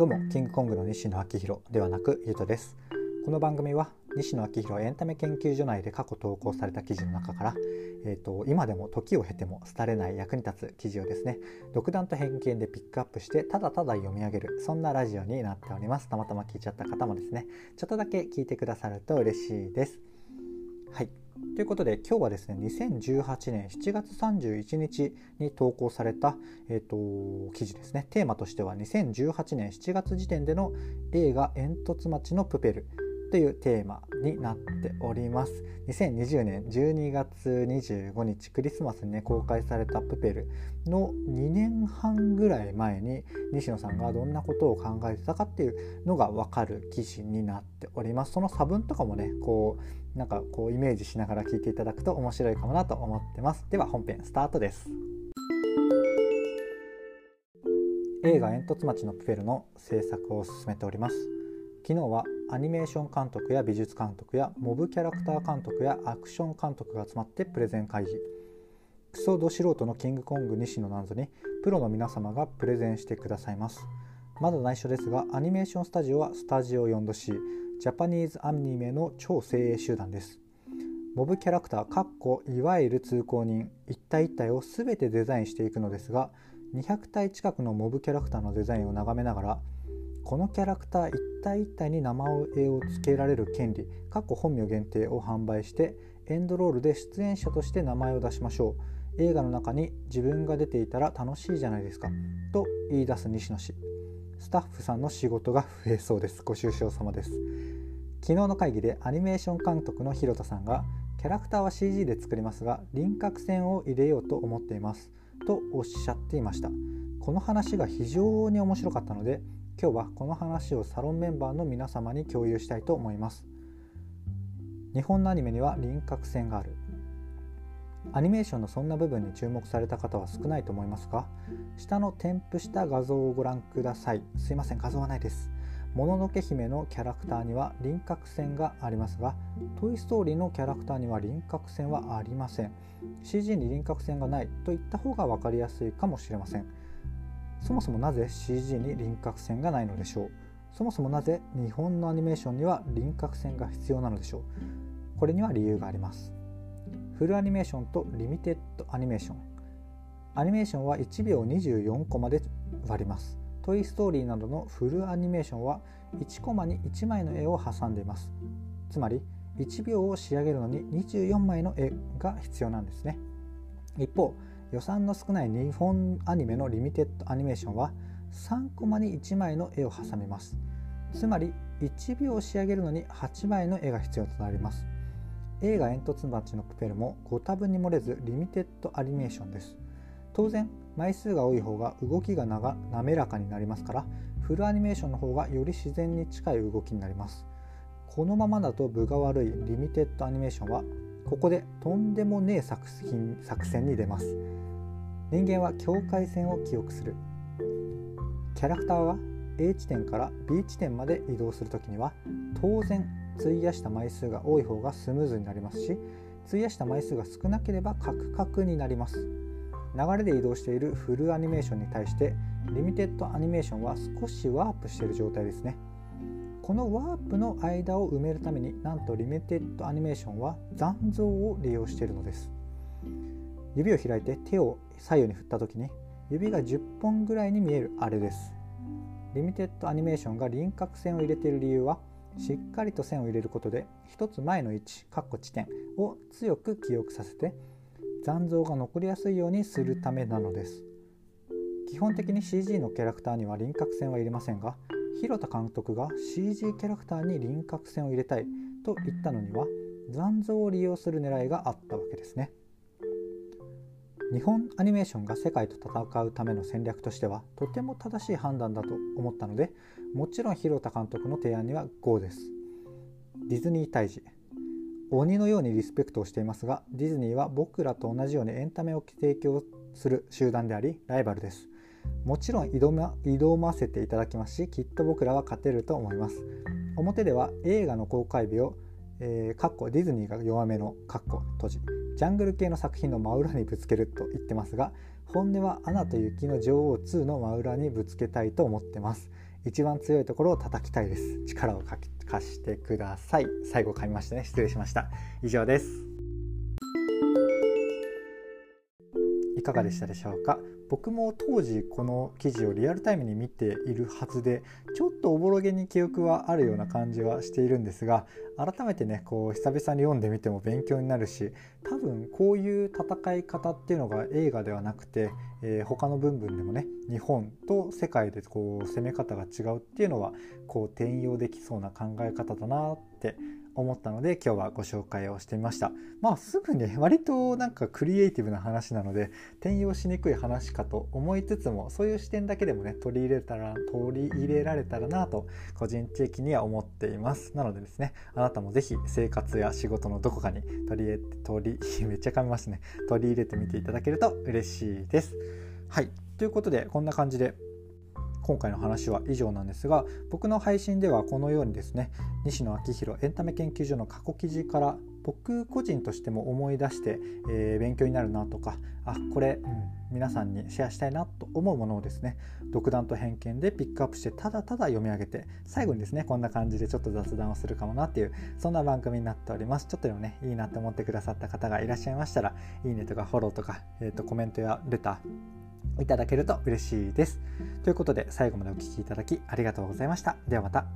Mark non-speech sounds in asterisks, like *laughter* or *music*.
どうもキングコングの西野昭弘ではなくゆうとです。この番組は西野昭弘エンタメ研究所内で過去投稿された記事の中から、えーと、今でも時を経ても廃れない役に立つ記事をですね独断と偏見でピックアップしてただただ読み上げるそんなラジオになっております。たまたま聞いちゃった方もですねちょっとだけ聞いてくださると嬉しいですはい。ということで今日はですね2018年7月31日に投稿された、えーと、記事ですね。テーマとしては2018年7月時点での映画「煙突町のプペル」というテーマになっております。2020年12月25日クリスマスにね公開されたプペルの2年半ぐらい前に西野さんがどんなことを考えてたかっていうのが分かる記事になっております。その差分とかもねこうなんかこうイメージしながら聞いていただくと面白いかもなと思ってます。では本編スタートです。映画「煙突町のプペル」の制作を進めております。昨日はアニメーション監督や美術監督やモブキャラクター監督やアクション監督が集まってプレゼン会議クソド素人のキングコング西野なんぞにプロの皆様がプレゼンしてくださいます。まだ内緒ですがアニメーションスタジオはスタジオ 4°C ジャパニーズアニメの超精鋭集団です。モブキャラクターかっこいわゆる通行人一体一体を全てデザインしていくのですが200体近くのモブキャラクターのデザインを眺めながらこのキャラクター一体一体に名前を付けられる権利過去本名限定を販売してエンドロールで出演者として名前を出しましょう。映画の中に自分が出ていたら楽しいじゃないですかと言い出す西野氏。スタッフさんの仕事が増えそうです。ご愁傷様です。昨日の会議でアニメーション監督の広田さんがキャラクターは CG で作りますが輪郭線を入れようと思っていますとおっしゃっていました。この話が非常に面白かったので今日はこの話をサロンメンバーの皆様に共有したいと思います。日本のアニメには輪郭線がある。アニメーションのそんな部分に注目された方は少ないと思いますが下の添付した画像をご覧ください。すいません画像はないです。もののけ姫のキャラクターには輪郭線がありますがトイ・ストーリーのキャラクターには輪郭線はありません。CG に輪郭線がないといった方が分かりやすいかもしれません。そもそもなぜ CG に輪郭線がないのでしょう？そもそもなぜ日本のアニメーションには輪郭線が必要なのでしょう？これには理由があります。フルアニメーションとリミテッドアニメーション。アニメーションは1秒24コマで割ります。トイ・ストーリーなどのフルアニメーションは1コマに1枚の絵を挟んでいます。つまり1秒を仕上げるのに24枚の絵が必要なんですね。一方予算の少ない日本アニメのリミテッドアニメーションは3コマに1枚の絵を挟みます。つまり1秒仕上げるのに8枚の絵が必要となります。映画煙突町のプペルもご多分に漏れずリミテッドアニメーションです。当然枚数が多い方が動きが滑らかになりますからフルアニメーションの方がより自然に近い動きになります。このままだと分が悪いリミテッドアニメーションはここでとんでもねえ作品作戦に出ます。人間は境界線を記憶する。キャラクターは A 地点から B 地点まで移動する時には当然費やした枚数が多い方がスムーズになりますし費やした枚数が少なければカクカクになります。流れで移動しているフルアニメーションに対してリミテッドアニメーションは少しワープしている状態ですね。このワープの間を埋めるためになんとリミテッドアニメーションは残像を利用しているのです。指を開いて手を左右に振った時に指が10本ぐらいに見えるあれです。リミテッドアニメーションが輪郭線を入れている理由はしっかりと線を入れることで一つ前の位置括弧地点を強く記憶させて残像が残りやすいようにするためなのです。基本的に CG のキャラクターには輪郭線は入れませんが広田監督が CG キャラクターに輪郭線を入れたいと言ったのには残像を利用する狙いがあったわけですね。日本アニメーションが世界と戦うための戦略としてはとても正しい判断だと思ったのでもちろん広田監督の提案には GO です。ディズニー退治鬼のようにリスペクトをしていますがディズニーは僕らと同じようにエンタメを提供する集団でありライバルです。もちろん挑ま挑ませていただきますしきっと僕らは勝てると思います。表では映画の公開日をえー、ディズニーが弱めの閉じ。ジャングル系の作品の真裏にぶつけると言ってますが本音は「アナと雪の女王2」の真裏にぶつけたいと思ってます。一番強いところを叩きたいです。力を貸してください。最後噛みましたね。失礼しました。以上です。いかがでしたでしょうか？僕も当時この記事をリアルタイムに見ているはずでちょっとおぼろげに記憶はあるような感じはしているんですが改めてねこう久々に読んでみても勉強になるし多分こういう戦い方っていうのが映画ではなくて、えー、他の部分でもね日本と世界でこう攻め方が違うっていうのはこう転用できそうな考え方だなって思ったので今日はご紹介をしてみました。まあすぐね割となんかクリエイティブな話なので転用しにくい話かと思いつつもそういう視点だけでもね取り入れたら取り入れられたらなと個人的には思っています。なのでですねあなたも是非生活や仕事のどこかに取り入れて取り *laughs* めっちゃ噛みますね。取り入れてみていただけると嬉しいです。はい。ということでこんな感じで今回の話は以上なんですが僕の配信ではこのようにですね西野昭弘エンタメ研究所の過去記事から僕個人としても思い出して、えー、勉強になるなとかあこれ、うん、皆さんにシェアしたいなと思うものをですね独断と偏見でピックアップしてただただ読み上げて最後にですねこんな感じでちょっと雑談をするかもなっていうそんな番組になっております。ちょっとでもねいいなと思ってくださった方がいらっしゃいましたらいいねとかフォローとか、えーとコメントやレターいただけると嬉しいです。ということで最後までお聴きいただきありがとうございました。ではまた。